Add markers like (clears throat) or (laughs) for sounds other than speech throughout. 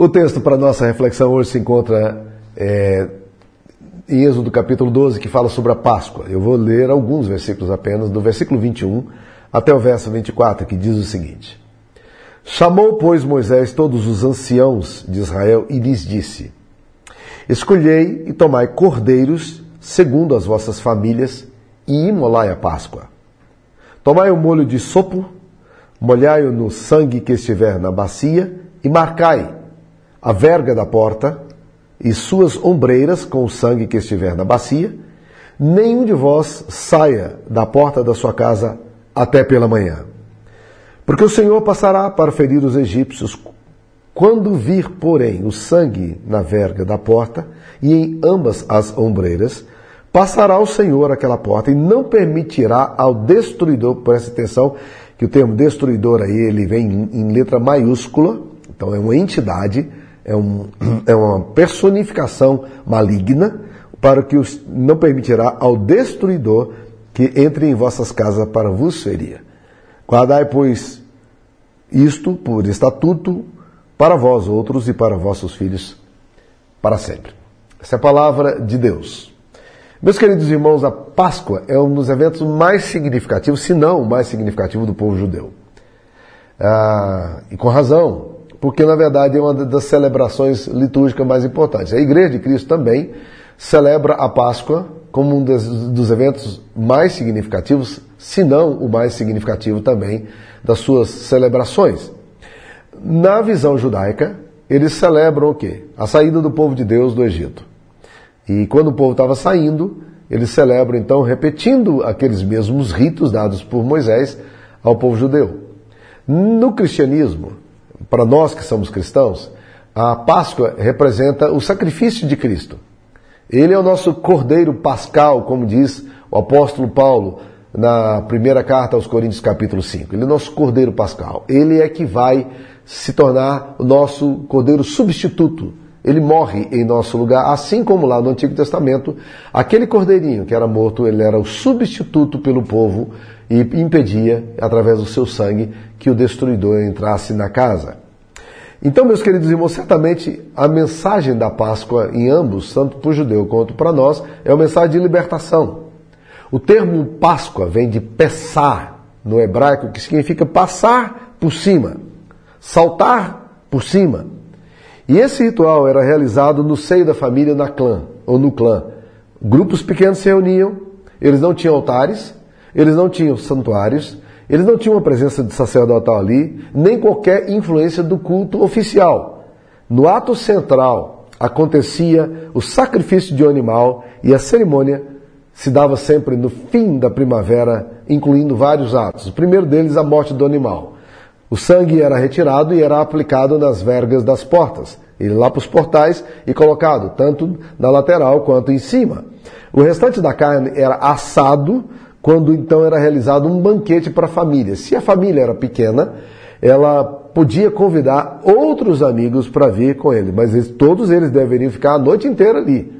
O texto para nossa reflexão hoje se encontra é, em Êxodo capítulo 12, que fala sobre a Páscoa. Eu vou ler alguns versículos apenas, do versículo 21 até o verso 24, que diz o seguinte: Chamou, pois, Moisés todos os anciãos de Israel e lhes disse: Escolhei e tomai cordeiros segundo as vossas famílias e imolai a Páscoa. Tomai o molho de sopo, molhai-o no sangue que estiver na bacia e marcai a verga da porta e suas ombreiras com o sangue que estiver na bacia. Nenhum de vós saia da porta da sua casa até pela manhã. Porque o Senhor passará para ferir os egípcios. Quando vir, porém, o sangue na verga da porta e em ambas as ombreiras, passará o Senhor aquela porta e não permitirá ao destruidor, preste atenção que o termo destruidor aí ele vem em letra maiúscula, então é uma entidade, é, um, (clears throat) é uma personificação maligna, para que os, não permitirá ao destruidor que entre em vossas casas para vos ferir. Guardai, pois, isto por estatuto para vós outros e para vossos filhos para sempre. Essa é a palavra de Deus. Meus queridos irmãos, a Páscoa é um dos eventos mais significativos, se não o mais significativo do povo judeu. Ah, e com razão, porque na verdade é uma das celebrações litúrgicas mais importantes. A Igreja de Cristo também celebra a Páscoa como um dos, dos eventos mais significativos, se não o mais significativo também das suas celebrações. Na visão judaica, eles celebram o quê? A saída do povo de Deus do Egito. E quando o povo estava saindo, eles celebram então repetindo aqueles mesmos ritos dados por Moisés ao povo judeu. No cristianismo, para nós que somos cristãos, a Páscoa representa o sacrifício de Cristo. Ele é o nosso cordeiro pascal, como diz o apóstolo Paulo na primeira carta aos Coríntios, capítulo 5. Ele é o nosso cordeiro pascal. Ele é que vai se tornar o nosso cordeiro substituto. Ele morre em nosso lugar, assim como lá no Antigo Testamento, aquele cordeirinho que era morto, ele era o substituto pelo povo e impedia, através do seu sangue, que o destruidor entrasse na casa. Então, meus queridos irmãos, certamente a mensagem da Páscoa em ambos, tanto para o judeu quanto para nós, é uma mensagem de libertação. O termo Páscoa vem de pessar no hebraico, que significa passar por cima, saltar por cima. E esse ritual era realizado no seio da família na clã, ou no clã. Grupos pequenos se reuniam, eles não tinham altares, eles não tinham santuários, eles não tinham uma presença de sacerdotal ali, nem qualquer influência do culto oficial. No ato central acontecia o sacrifício de um animal e a cerimônia se dava sempre no fim da primavera, incluindo vários atos. O primeiro deles, a morte do animal. O sangue era retirado e era aplicado nas vergas das portas, ele lá para os portais e colocado tanto na lateral quanto em cima. O restante da carne era assado quando então era realizado um banquete para a família. Se a família era pequena, ela podia convidar outros amigos para vir com ele, mas eles, todos eles deveriam ficar a noite inteira ali.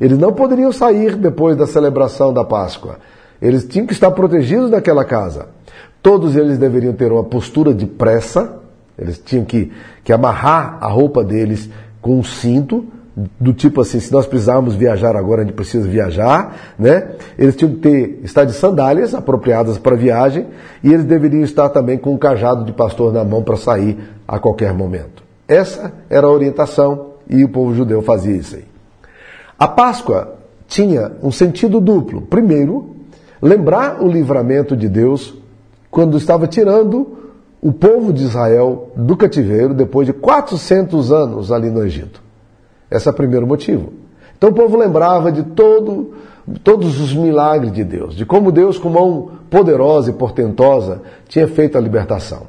Eles não poderiam sair depois da celebração da Páscoa. Eles tinham que estar protegidos naquela casa. Todos eles deveriam ter uma postura de pressa, eles tinham que, que amarrar a roupa deles com um cinto, do tipo assim, se nós precisarmos viajar agora, a gente precisa viajar, né? Eles tinham que ter, estar de sandálias apropriadas para viagem e eles deveriam estar também com um cajado de pastor na mão para sair a qualquer momento. Essa era a orientação e o povo judeu fazia isso aí. A Páscoa tinha um sentido duplo. Primeiro, lembrar o livramento de Deus quando estava tirando o povo de Israel do cativeiro depois de 400 anos ali no Egito. Esse é o primeiro motivo. Então o povo lembrava de todo, todos os milagres de Deus, de como Deus, com mão poderosa e portentosa, tinha feito a libertação.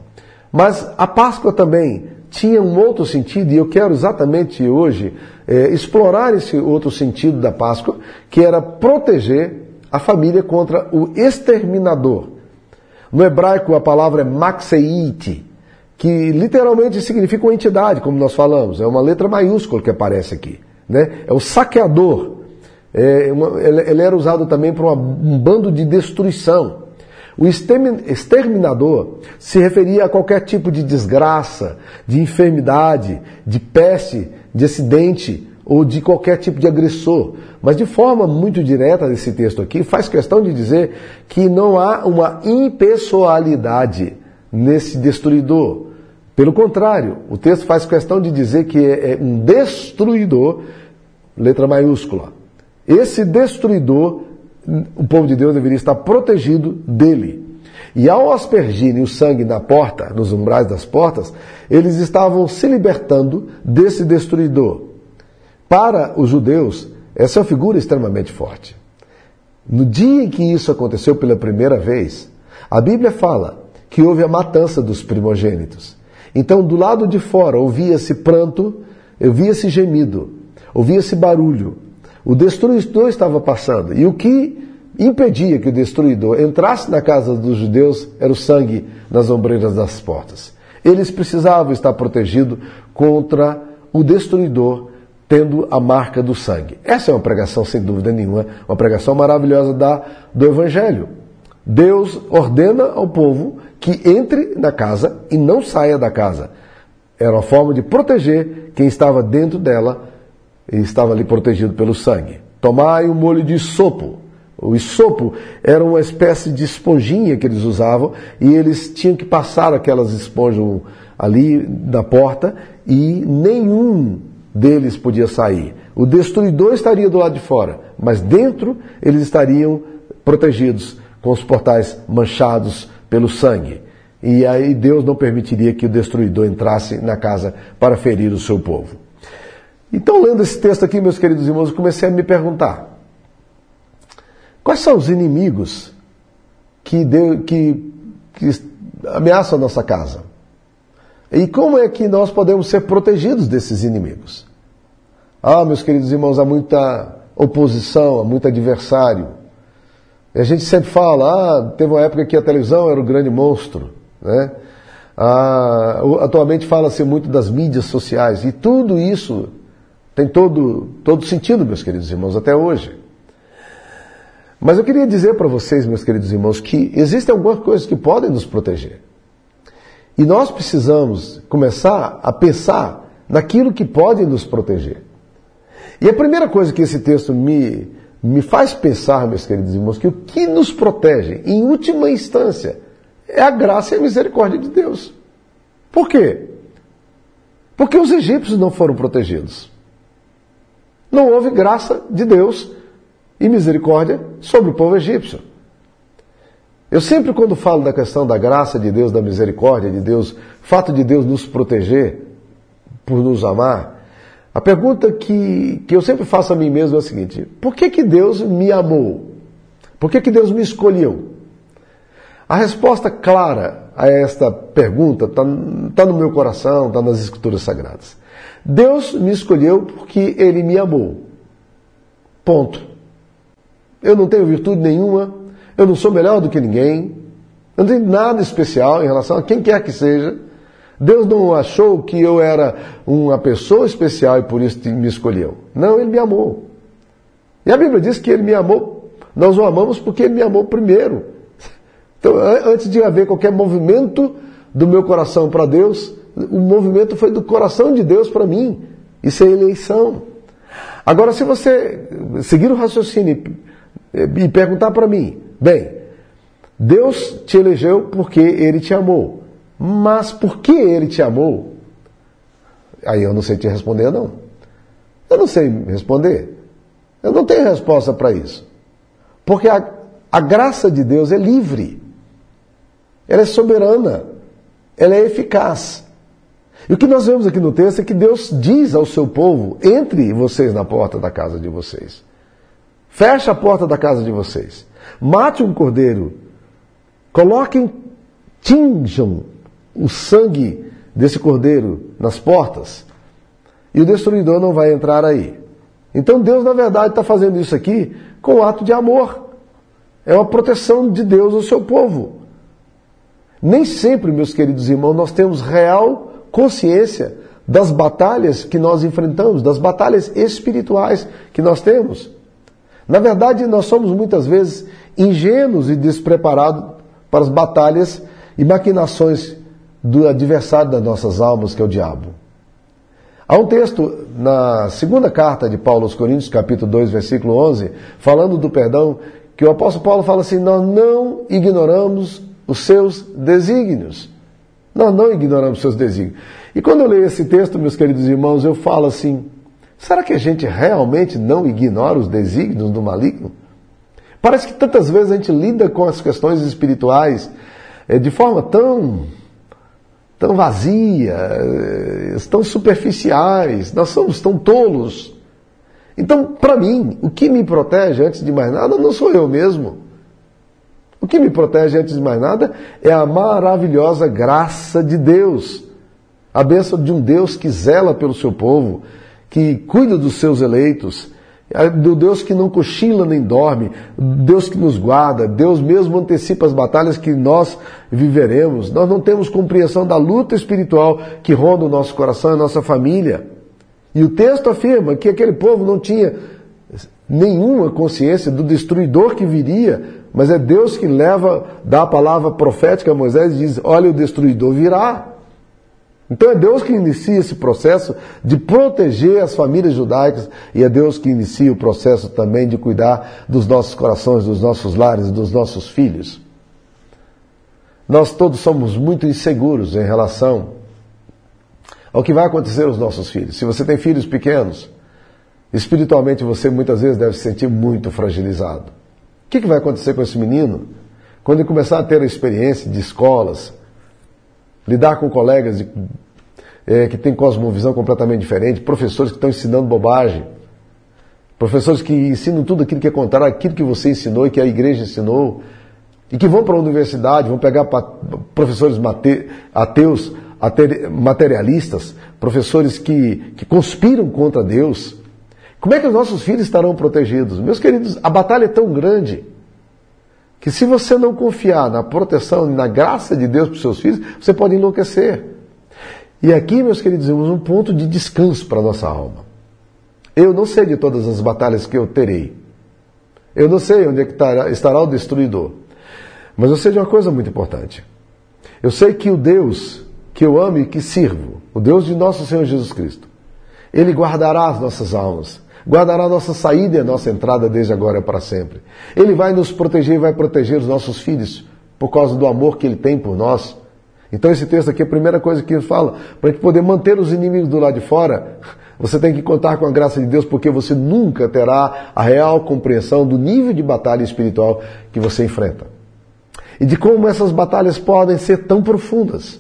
Mas a Páscoa também tinha um outro sentido, e eu quero exatamente hoje é, explorar esse outro sentido da Páscoa, que era proteger a família contra o exterminador. No hebraico a palavra é maxeite, que literalmente significa uma entidade, como nós falamos. É uma letra maiúscula que aparece aqui. Né? É o saqueador. É uma, ele, era usado também para um bando de destruição. O exterminador se referia a qualquer tipo de desgraça, de enfermidade, de peste, de acidente ou de qualquer tipo de agressor. Mas de forma muito direta nesse texto aqui, faz questão de dizer que não há uma impessoalidade nesse destruidor. Pelo contrário, o texto faz questão de dizer que é, é um destruidor, letra maiúscula. Esse destruidor o povo de Deus deveria estar protegido dele. E ao aspergirem o sangue na porta, nos umbrais das portas, eles estavam se libertando desse destruidor. Para os judeus, essa é uma figura extremamente forte. No dia em que isso aconteceu pela primeira vez, a Bíblia fala que houve a matança dos primogênitos. Então, do lado de fora, ouvia-se pranto, ouvia-se gemido, ouvia-se barulho, o destruidor estava passando. E o que impedia que o destruidor entrasse na casa dos judeus era o sangue nas ombreiras das portas. Eles precisavam estar protegidos contra o destruidor tendo a marca do sangue. Essa é uma pregação, sem dúvida nenhuma, uma pregação maravilhosa da, do Evangelho. Deus ordena ao povo que entre na casa e não saia da casa. Era uma forma de proteger quem estava dentro dela e estava ali protegido pelo sangue. Tomai o um molho de sopo. O sopo era uma espécie de esponjinha que eles usavam e eles tinham que passar aquelas esponjas ali na porta e nenhum deles podia sair. O destruidor estaria do lado de fora, mas dentro eles estariam protegidos com os portais manchados pelo sangue. E aí Deus não permitiria que o destruidor entrasse na casa para ferir o seu povo. Então, lendo esse texto aqui, meus queridos irmãos, eu comecei a me perguntar: quais são os inimigos que, que, que ameaçam a nossa casa? E como é que nós podemos ser protegidos desses inimigos? Ah, meus queridos irmãos, há muita oposição, há muito adversário. A gente sempre fala, ah, teve uma época que a televisão era o grande monstro, né? Ah, atualmente fala-se muito das mídias sociais e tudo isso tem todo, todo sentido, meus queridos irmãos, até hoje. Mas eu queria dizer para vocês, meus queridos irmãos, que existem algumas coisas que podem nos proteger. E nós precisamos começar a pensar naquilo que pode nos proteger. E a primeira coisa que esse texto me, me faz pensar, meus queridos irmãos, que o que nos protege, em última instância, é a graça e a misericórdia de Deus. Por quê? Porque os egípcios não foram protegidos não houve graça de Deus e misericórdia sobre o povo egípcio. Eu sempre, quando falo da questão da graça de Deus, da misericórdia de Deus, fato de Deus nos proteger, por nos amar, a pergunta que, que eu sempre faço a mim mesmo é a seguinte: por que, que Deus me amou? Por que, que Deus me escolheu? A resposta clara a esta pergunta está tá no meu coração, está nas Escrituras Sagradas. Deus me escolheu porque Ele me amou. Ponto. Eu não tenho virtude nenhuma, eu não sou melhor do que ninguém, eu não tenho nada especial em relação a quem quer que seja. Deus não achou que eu era uma pessoa especial e por isso me escolheu. Não, Ele me amou. E a Bíblia diz que Ele me amou, nós o amamos porque Ele me amou primeiro. Então, antes de haver qualquer movimento do meu coração para Deus, o movimento foi do coração de Deus para mim. Isso é eleição. Agora, se você seguir o raciocínio e perguntar para mim, bem, Deus te elegeu porque Ele te amou. Mas por que Ele te amou? Aí eu não sei te responder, não. Eu não sei responder. Eu não tenho resposta para isso. Porque a, a graça de Deus é livre. Ela é soberana. Ela é eficaz. E o que nós vemos aqui no texto é que Deus diz ao seu povo: entre vocês na porta da casa de vocês. Feche a porta da casa de vocês. Mate um cordeiro. Coloquem, tinjam o sangue desse cordeiro nas portas. E o destruidor não vai entrar aí. Então Deus, na verdade, está fazendo isso aqui com um ato de amor. É uma proteção de Deus ao seu povo. Nem sempre, meus queridos irmãos, nós temos real consciência das batalhas que nós enfrentamos, das batalhas espirituais que nós temos. Na verdade, nós somos muitas vezes ingênuos e despreparados para as batalhas e maquinações do adversário das nossas almas, que é o diabo. Há um texto na segunda carta de Paulo aos Coríntios, capítulo 2, versículo 11, falando do perdão, que o apóstolo Paulo fala assim: Nós não ignoramos os seus desígnios. Nós não ignoramos os seus desígnios. E quando eu leio esse texto, meus queridos irmãos, eu falo assim: será que a gente realmente não ignora os desígnios do maligno? Parece que tantas vezes a gente lida com as questões espirituais é, de forma tão, tão vazia, é, tão superficiais, nós somos tão tolos. Então, para mim, o que me protege, antes de mais nada, não sou eu mesmo. O que me protege, antes de mais nada, é a maravilhosa graça de Deus. A bênção de um Deus que zela pelo seu povo, que cuida dos seus eleitos, do Deus que não cochila nem dorme, Deus que nos guarda, Deus mesmo antecipa as batalhas que nós viveremos. Nós não temos compreensão da luta espiritual que ronda o nosso coração e a nossa família. E o texto afirma que aquele povo não tinha nenhuma consciência do destruidor que viria, mas é Deus que leva, dá a palavra profética a Moisés e diz: Olha, o destruidor virá. Então é Deus que inicia esse processo de proteger as famílias judaicas e é Deus que inicia o processo também de cuidar dos nossos corações, dos nossos lares, dos nossos filhos. Nós todos somos muito inseguros em relação ao que vai acontecer aos nossos filhos. Se você tem filhos pequenos, espiritualmente você muitas vezes deve se sentir muito fragilizado. O que vai acontecer com esse menino quando ele começar a ter a experiência de escolas, lidar com colegas de, é, que têm cosmovisão completamente diferente, professores que estão ensinando bobagem, professores que ensinam tudo aquilo que é contrário àquilo que você ensinou e que a igreja ensinou, e que vão para a universidade, vão pegar professores ateus, materialistas, professores que, que conspiram contra Deus. Como é que os nossos filhos estarão protegidos? Meus queridos, a batalha é tão grande que se você não confiar na proteção e na graça de Deus para os seus filhos, você pode enlouquecer. E aqui, meus queridos irmãos, um ponto de descanso para a nossa alma. Eu não sei de todas as batalhas que eu terei. Eu não sei onde é que estará, estará o destruidor. Mas eu sei de uma coisa muito importante. Eu sei que o Deus que eu amo e que sirvo, o Deus de nosso Senhor Jesus Cristo, Ele guardará as nossas almas guardará a nossa saída e a nossa entrada desde agora para sempre. Ele vai nos proteger e vai proteger os nossos filhos por causa do amor que ele tem por nós. Então esse texto aqui, a primeira coisa que ele fala, para a gente poder manter os inimigos do lado de fora, (laughs) você tem que contar com a graça de Deus, porque você nunca terá a real compreensão do nível de batalha espiritual que você enfrenta. E de como essas batalhas podem ser tão profundas.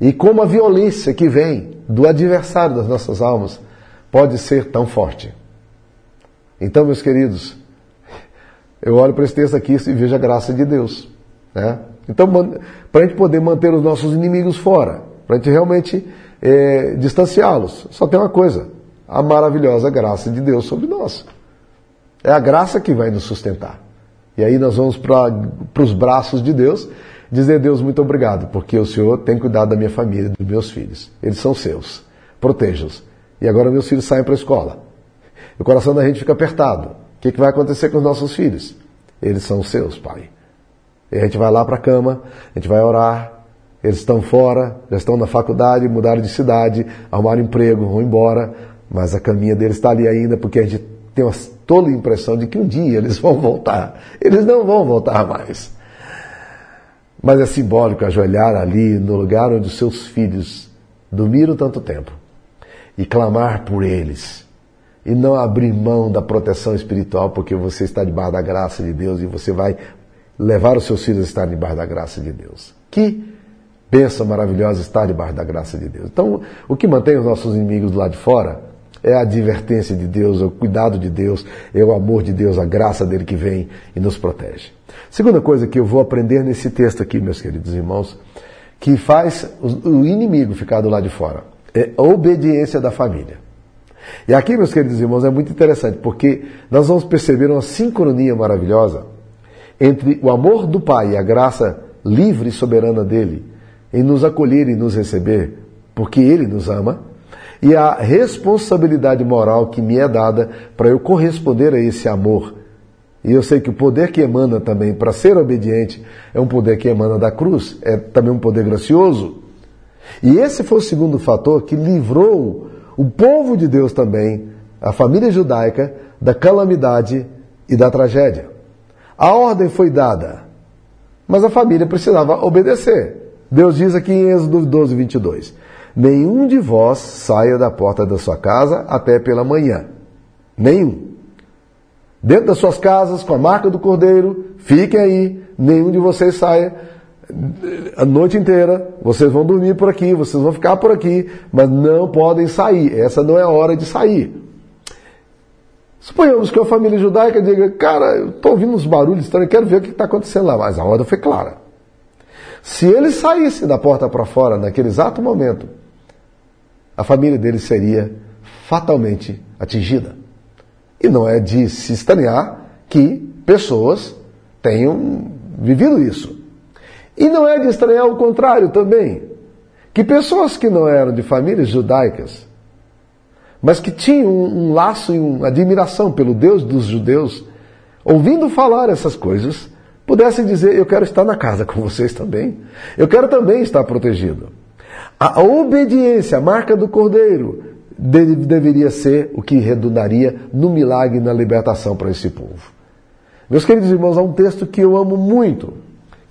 E como a violência que vem do adversário das nossas almas pode ser tão forte. Então, meus queridos, eu olho para esse texto aqui e vejo a graça de Deus. Né? Então, para a gente poder manter os nossos inimigos fora, para a gente realmente é, distanciá-los, só tem uma coisa: a maravilhosa graça de Deus sobre nós. É a graça que vai nos sustentar. E aí nós vamos para os braços de Deus, dizer: Deus, muito obrigado, porque o Senhor tem cuidado da minha família, dos meus filhos. Eles são seus. Proteja-os. E agora meus filhos saem para a escola. O coração da gente fica apertado. O que, que vai acontecer com os nossos filhos? Eles são seus, pai. E a gente vai lá para a cama, a gente vai orar, eles estão fora, já estão na faculdade, mudaram de cidade, arrumaram emprego, vão embora, mas a caminha deles está ali ainda porque a gente tem uma toda a impressão de que um dia eles vão voltar. Eles não vão voltar mais. Mas é simbólico ajoelhar ali no lugar onde os seus filhos dormiram tanto tempo e clamar por eles. E não abrir mão da proteção espiritual, porque você está debaixo da graça de Deus e você vai levar os seus filhos a estar debaixo da graça de Deus. Que bênção maravilhosa estar debaixo da graça de Deus. Então, o que mantém os nossos inimigos do lado de fora é a advertência de Deus, é o cuidado de Deus, é o amor de Deus, a graça dele que vem e nos protege. Segunda coisa que eu vou aprender nesse texto aqui, meus queridos irmãos, que faz o inimigo ficar do lado de fora é obediência da família. E aqui, meus queridos irmãos, é muito interessante, porque nós vamos perceber uma sincronia maravilhosa entre o amor do Pai e a graça livre e soberana dele em nos acolher e nos receber, porque ele nos ama, e a responsabilidade moral que me é dada para eu corresponder a esse amor e eu sei que o poder que emana também para ser obediente é um poder que emana da cruz, é também um poder gracioso. E esse foi o segundo fator que livrou o povo de Deus também, a família judaica, da calamidade e da tragédia. A ordem foi dada, mas a família precisava obedecer. Deus diz aqui em Êxodo 12, 22: Nenhum de vós saia da porta da sua casa até pela manhã. Nenhum. Dentro das suas casas, com a marca do cordeiro, fiquem aí, nenhum de vocês saia a noite inteira, vocês vão dormir por aqui, vocês vão ficar por aqui, mas não podem sair. Essa não é a hora de sair. Suponhamos que a família judaica diga, cara, eu estou ouvindo uns barulhos estranhos, quero ver o que está acontecendo lá. Mas a ordem foi clara. Se eles saíssem da porta para fora naquele exato momento, a família deles seria fatalmente atingida. E não é de se estranhar que pessoas tenham vivido isso. E não é de estranhar o contrário também, que pessoas que não eram de famílias judaicas mas que tinham um, laço e uma admiração pelo Deus dos judeus, ouvindo falar essas coisas, pudessem dizer: Eu quero estar na casa com vocês também. Eu quero também estar protegido. A obediência, a marca do cordeiro, deveria ser o que redundaria no milagre e na libertação para esse povo. Meus queridos irmãos, há um texto que eu amo muito,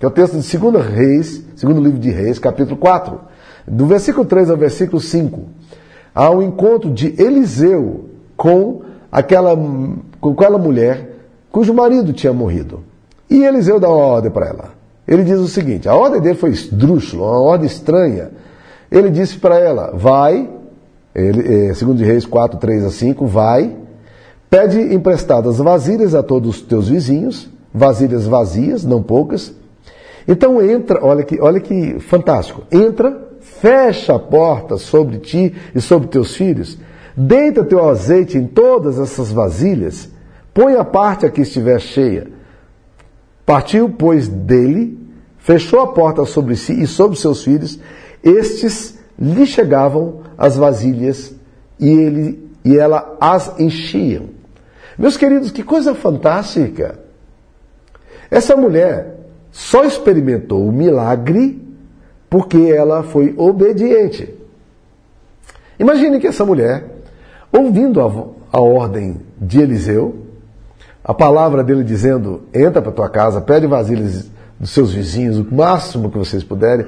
que é o texto de 2 Reis, segundo livro de Reis, capítulo 4, do versículo 3 ao versículo 5 ao encontro de Eliseu com aquela, com aquela mulher cujo marido tinha morrido. E Eliseu dá uma ordem para ela. Ele diz o seguinte: a ordem dele foi esdrúxula, uma ordem estranha. Ele disse para ela: vai, ele, é, segundo de Reis 4, 3 a 5, vai, pede emprestadas vasilhas a todos os teus vizinhos, vasilhas vazias, não poucas. Então entra, olha que, olha que fantástico, entra fecha a porta sobre ti e sobre teus filhos, deita teu azeite em todas essas vasilhas, põe a parte a que estiver cheia. Partiu, pois, dele, fechou a porta sobre si e sobre seus filhos, estes lhe chegavam as vasilhas e ele e ela as enchiam. Meus queridos, que coisa fantástica! Essa mulher só experimentou o milagre porque ela foi obediente. Imagine que essa mulher, ouvindo a, a ordem de Eliseu, a palavra dele dizendo: entra para tua casa, pede vasilhas dos seus vizinhos, o máximo que vocês puderem,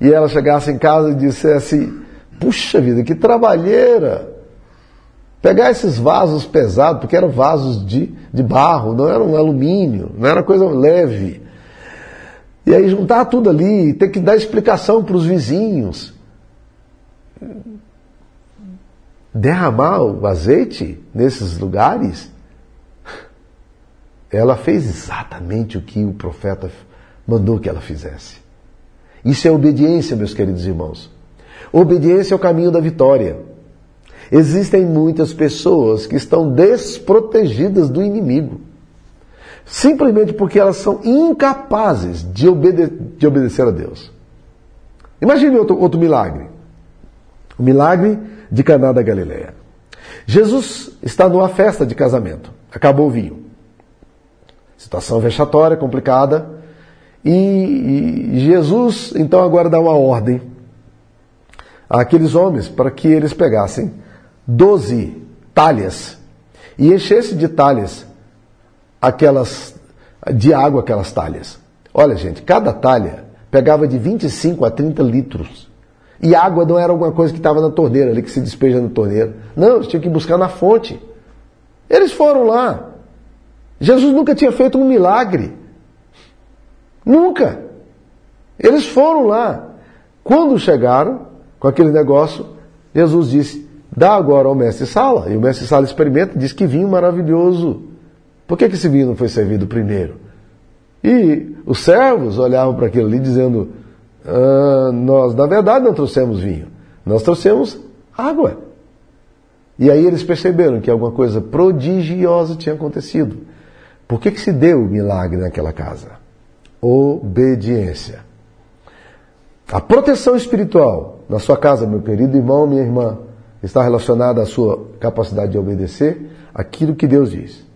e ela chegasse em casa e dissesse: puxa vida, que trabalheira! Pegar esses vasos pesados, porque eram vasos de, de barro, não eram alumínio, não era coisa leve. E aí juntar tudo ali, ter que dar explicação para os vizinhos. Derramar o azeite nesses lugares. Ela fez exatamente o que o profeta mandou que ela fizesse. Isso é obediência, meus queridos irmãos. Obediência é o caminho da vitória. Existem muitas pessoas que estão desprotegidas do inimigo simplesmente porque elas são incapazes de, obede de obedecer a Deus. Imagine outro, outro milagre. O milagre de Caná da Galileia. Jesus está numa festa de casamento. Acabou o vinho. Situação vexatória, complicada. E, e Jesus, então, agora dá uma ordem àqueles homens para que eles pegassem doze talhas e enchessem de talhas aquelas de água aquelas talhas. Olha, gente, cada talha pegava de 25 a 30 litros. E água não era alguma coisa que estava na torneira ali, que se despeja na torneira. Não, eles tinham que buscar na fonte. Eles foram lá. Jesus nunca tinha feito um milagre. Nunca. Eles foram lá. Quando chegaram com aquele negócio, Jesus disse: dá agora ao mestre Sala. E o mestre Sala experimenta diz que vinho maravilhoso. Por que, que esse vinho não foi servido primeiro? E os servos olhavam para aquilo ali dizendo: ah, Nós, na verdade, não trouxemos vinho, nós trouxemos água. E aí eles perceberam que alguma coisa prodigiosa tinha acontecido. Por que, que se deu o milagre naquela casa? Obediência. A proteção espiritual na sua casa, meu querido irmão, minha irmã, está relacionada à sua capacidade de obedecer aquilo que Deus diz.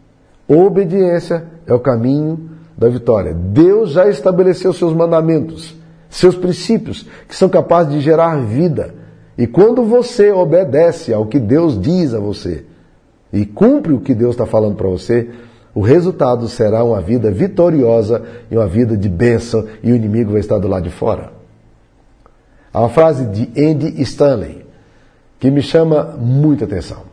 Obediência é o caminho da vitória. Deus já estabeleceu seus mandamentos, seus princípios, que são capazes de gerar vida. E quando você obedece ao que Deus diz a você e cumpre o que Deus está falando para você, o resultado será uma vida vitoriosa e uma vida de bênção, e o inimigo vai estar do lado de fora. Há uma frase de Andy Stanley que me chama muita atenção.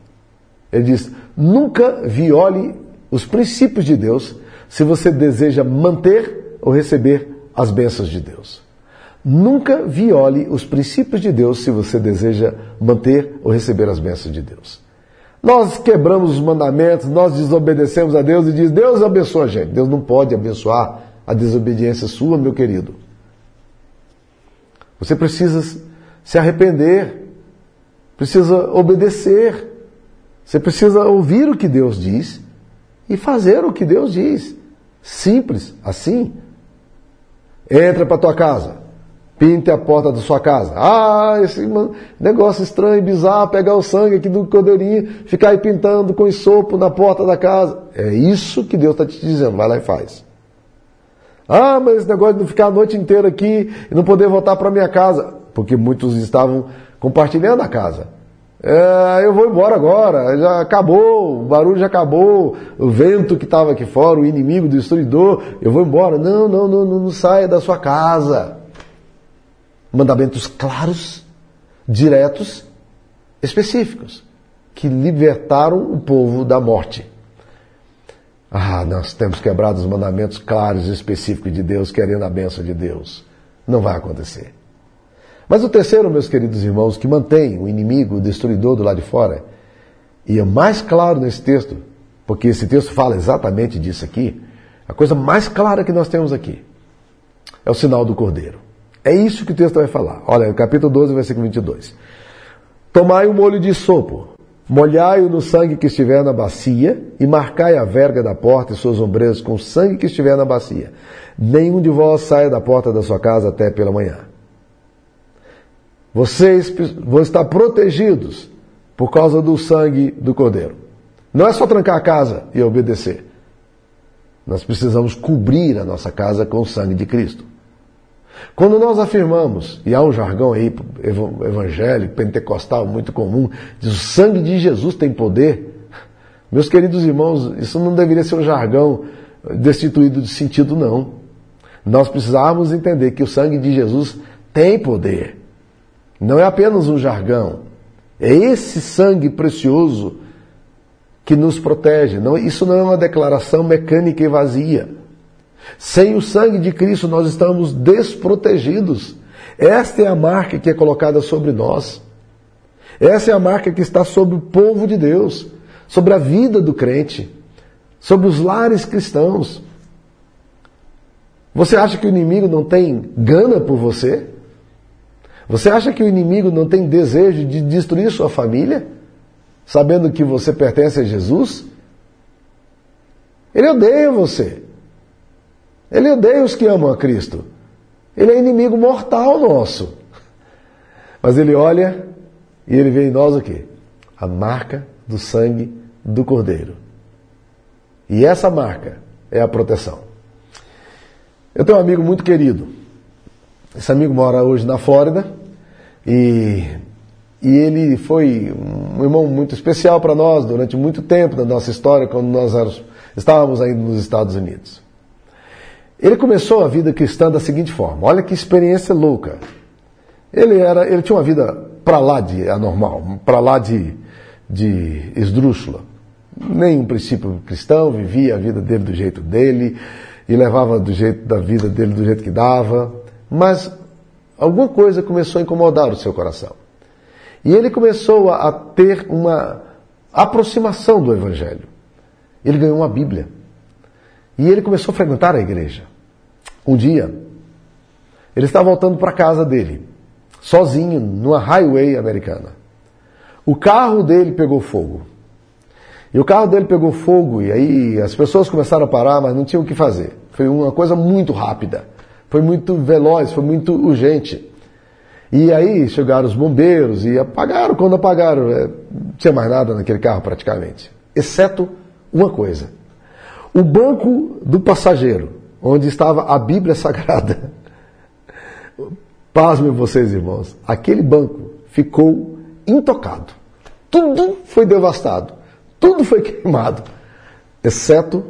Ele diz: Nunca viole os princípios de Deus se você deseja manter ou receber as bênçãos de Deus. Nunca viole os princípios de Deus se você deseja manter ou receber as bênçãos de Deus. Nós quebramos os mandamentos, nós desobedecemos a Deus e diz: Deus abençoa a gente. Deus não pode abençoar a desobediência sua, meu querido. Você precisa se arrepender, precisa obedecer, você precisa ouvir o que Deus diz e fazer o que Deus diz. Simples, assim. Entra para tua casa, pinte a porta da sua casa. Ah, esse negócio estranho, bizarro, pegar o sangue aqui do cordeirinho, ficar aí pintando com ensopo na porta da casa. É isso que Deus está te dizendo, vai lá e faz. Ah, mas esse negócio de não ficar a noite inteira aqui e não poder voltar para minha casa, porque muitos estavam compartilhando a casa. É, eu vou embora agora, já acabou, o barulho já acabou, o vento que estava aqui fora, o inimigo do destruidor, eu vou embora. Não, não, não, não, não saia da sua casa. Mandamentos claros, diretos, específicos, que libertaram o povo da morte. Ah, nós temos quebrado os mandamentos claros e específicos de Deus, querendo a benção de Deus. Não vai acontecer. Mas o terceiro, meus queridos irmãos, que mantém o inimigo, o destruidor do lado de fora, e é mais claro nesse texto, porque esse texto fala exatamente disso aqui, a coisa mais clara que nós temos aqui é o sinal do cordeiro. É isso que o texto vai falar. Olha, capítulo 12, versículo 22. Tomai um molho de sopo, Molhai-o no sangue que estiver na bacia, e marcai a verga da porta e suas ombreiras com o sangue que estiver na bacia. Nenhum de vós saia da porta da sua casa até pela manhã. Vocês vão estar protegidos por causa do sangue do cordeiro. Não é só trancar a casa e obedecer. Nós precisamos cobrir a nossa casa com o sangue de Cristo. Quando nós afirmamos, e há um jargão aí evangélico, pentecostal muito comum, diz o sangue de Jesus tem poder. Meus queridos irmãos, isso não deveria ser um jargão destituído de sentido, não. Nós precisávamos entender que o sangue de Jesus tem poder. Não é apenas um jargão. É esse sangue precioso que nos protege. Não, isso não é uma declaração mecânica e vazia. Sem o sangue de Cristo nós estamos desprotegidos. Esta é a marca que é colocada sobre nós. Essa é a marca que está sobre o povo de Deus, sobre a vida do crente, sobre os lares cristãos. Você acha que o inimigo não tem gana por você? Você acha que o inimigo não tem desejo de destruir sua família, sabendo que você pertence a Jesus? Ele odeia você. Ele odeia os que amam a Cristo. Ele é inimigo mortal nosso. Mas ele olha e ele vê em nós o quê? A marca do sangue do Cordeiro. E essa marca é a proteção. Eu tenho um amigo muito querido. Esse amigo mora hoje na Flórida e, e ele foi um irmão muito especial para nós durante muito tempo da nossa história, quando nós estávamos ainda nos Estados Unidos. Ele começou a vida cristã da seguinte forma: olha que experiência louca. Ele era, ele tinha uma vida para lá de anormal, para lá de, de esdrúxula. Nenhum princípio cristão, vivia a vida dele do jeito dele e levava do jeito da vida dele do jeito que dava. Mas alguma coisa começou a incomodar o seu coração. E ele começou a, ter uma aproximação do Evangelho. Ele ganhou uma Bíblia. E ele começou a frequentar a igreja. Um dia, ele está voltando para a casa dele, sozinho, numa highway americana. O carro dele pegou fogo. E o carro dele pegou fogo, e aí as pessoas começaram a parar, mas não tinham o que fazer. Foi uma coisa muito rápida, foi muito veloz, foi muito urgente. E aí chegaram os bombeiros e apagaram. Quando apagaram, é, não tinha mais nada naquele carro praticamente, exceto uma coisa. O banco do passageiro, onde estava a Bíblia (laughs) Sagrada. Pasmem vocês, irmãos, aquele banco ficou intocado. Tudo foi devastado, tudo foi (laughs) queimado, exceto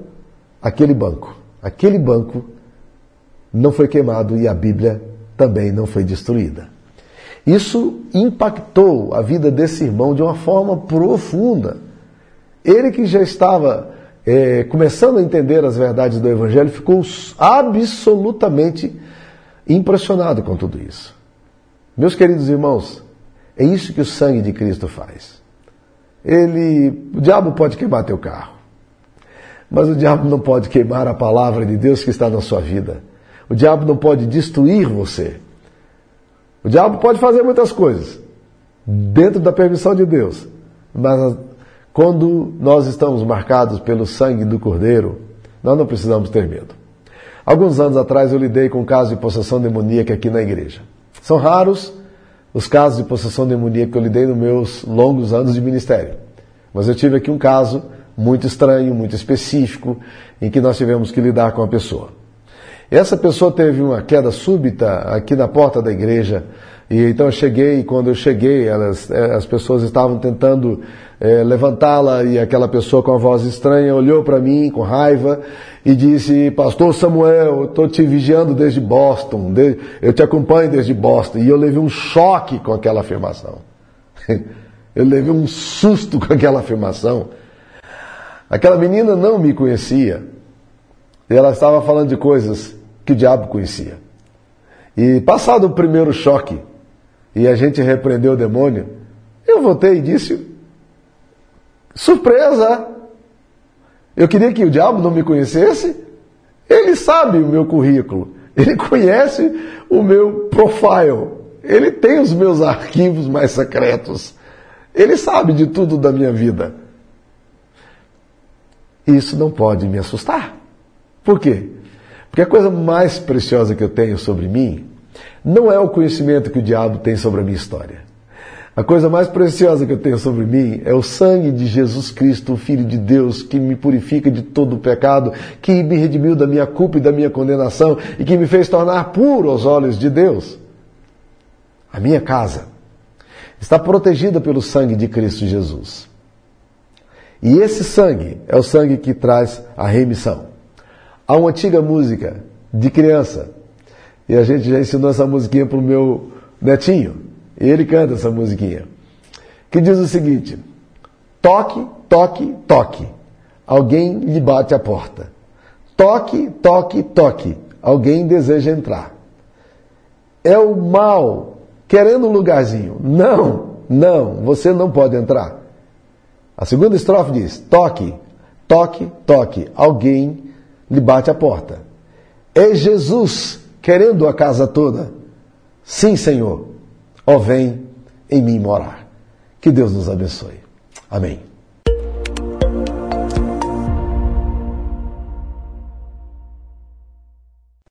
aquele banco. Aquele banco não foi queimado e a Bíblia também não foi destruída. Isso impactou a vida desse irmão de uma forma profunda. Ele que já estava é, começando a entender as verdades do Evangelho ficou absolutamente impressionado com tudo isso. Meus queridos irmãos, é isso que o sangue de Cristo faz. Ele, o diabo pode queimar teu carro, mas o diabo não pode queimar a palavra de Deus que está na sua vida. O diabo não pode destruir você. O diabo pode fazer muitas coisas dentro da permissão de Deus, mas quando nós estamos marcados pelo sangue do Cordeiro, nós não precisamos ter medo. Alguns anos atrás eu lidei com um caso de possessão demoníaca aqui na igreja. São raros os casos de possessão demoníaca que eu lidei nos meus longos anos de ministério. Mas eu tive aqui um caso muito estranho, muito específico, em que nós tivemos que lidar com a pessoa. Essa pessoa teve uma queda súbita aqui na porta da igreja. E então eu cheguei, e quando eu cheguei, elas, eh, as pessoas estavam tentando é, levantá-la e aquela pessoa com a voz estranha olhou para mim com raiva e disse: Pastor Samuel, eu estou te vigiando desde Boston, eu te acompanho desde Boston. E eu levei um choque com aquela afirmação. (laughs) Eu levei um susto com aquela afirmação. Aquela menina não me conhecia. E ela estava falando de coisas que o diabo conhecia. E passado o primeiro choque, e a gente repreendeu o demônio, eu voltei e disse: Surpresa! Eu queria que o diabo não me conhecesse. Ele sabe o meu currículo, ele conhece o meu profile, ele tem os meus arquivos mais secretos, ele sabe de tudo da minha vida. Isso não pode me assustar. Por quê? Porque a coisa mais preciosa que eu tenho sobre mim não é o conhecimento que o diabo tem sobre a minha história. A coisa mais preciosa que eu tenho sobre mim é o sangue de Jesus Cristo, o Filho de Deus, que me purifica de todo o pecado, que me redimiu da minha culpa e da minha condenação e que me fez tornar puro aos olhos de Deus. A minha casa está protegida pelo sangue de Cristo Jesus. E esse sangue é o sangue que traz a remissão. Há uma antiga música de criança, e a gente já ensinou essa musiquinha para o meu netinho. E ele canta essa musiquinha. Que diz o seguinte: toque, toque, toque. Alguém lhe bate a porta. Toque, toque, toque. Alguém deseja entrar. É o mal querendo um lugarzinho. Não, não, você não pode entrar. A segunda estrofe diz: toque, toque, toque. Alguém lhe bate a porta. É Jesus querendo a casa toda. Sim, Senhor ó vem em mim morar. Que Deus nos abençoe. Amém.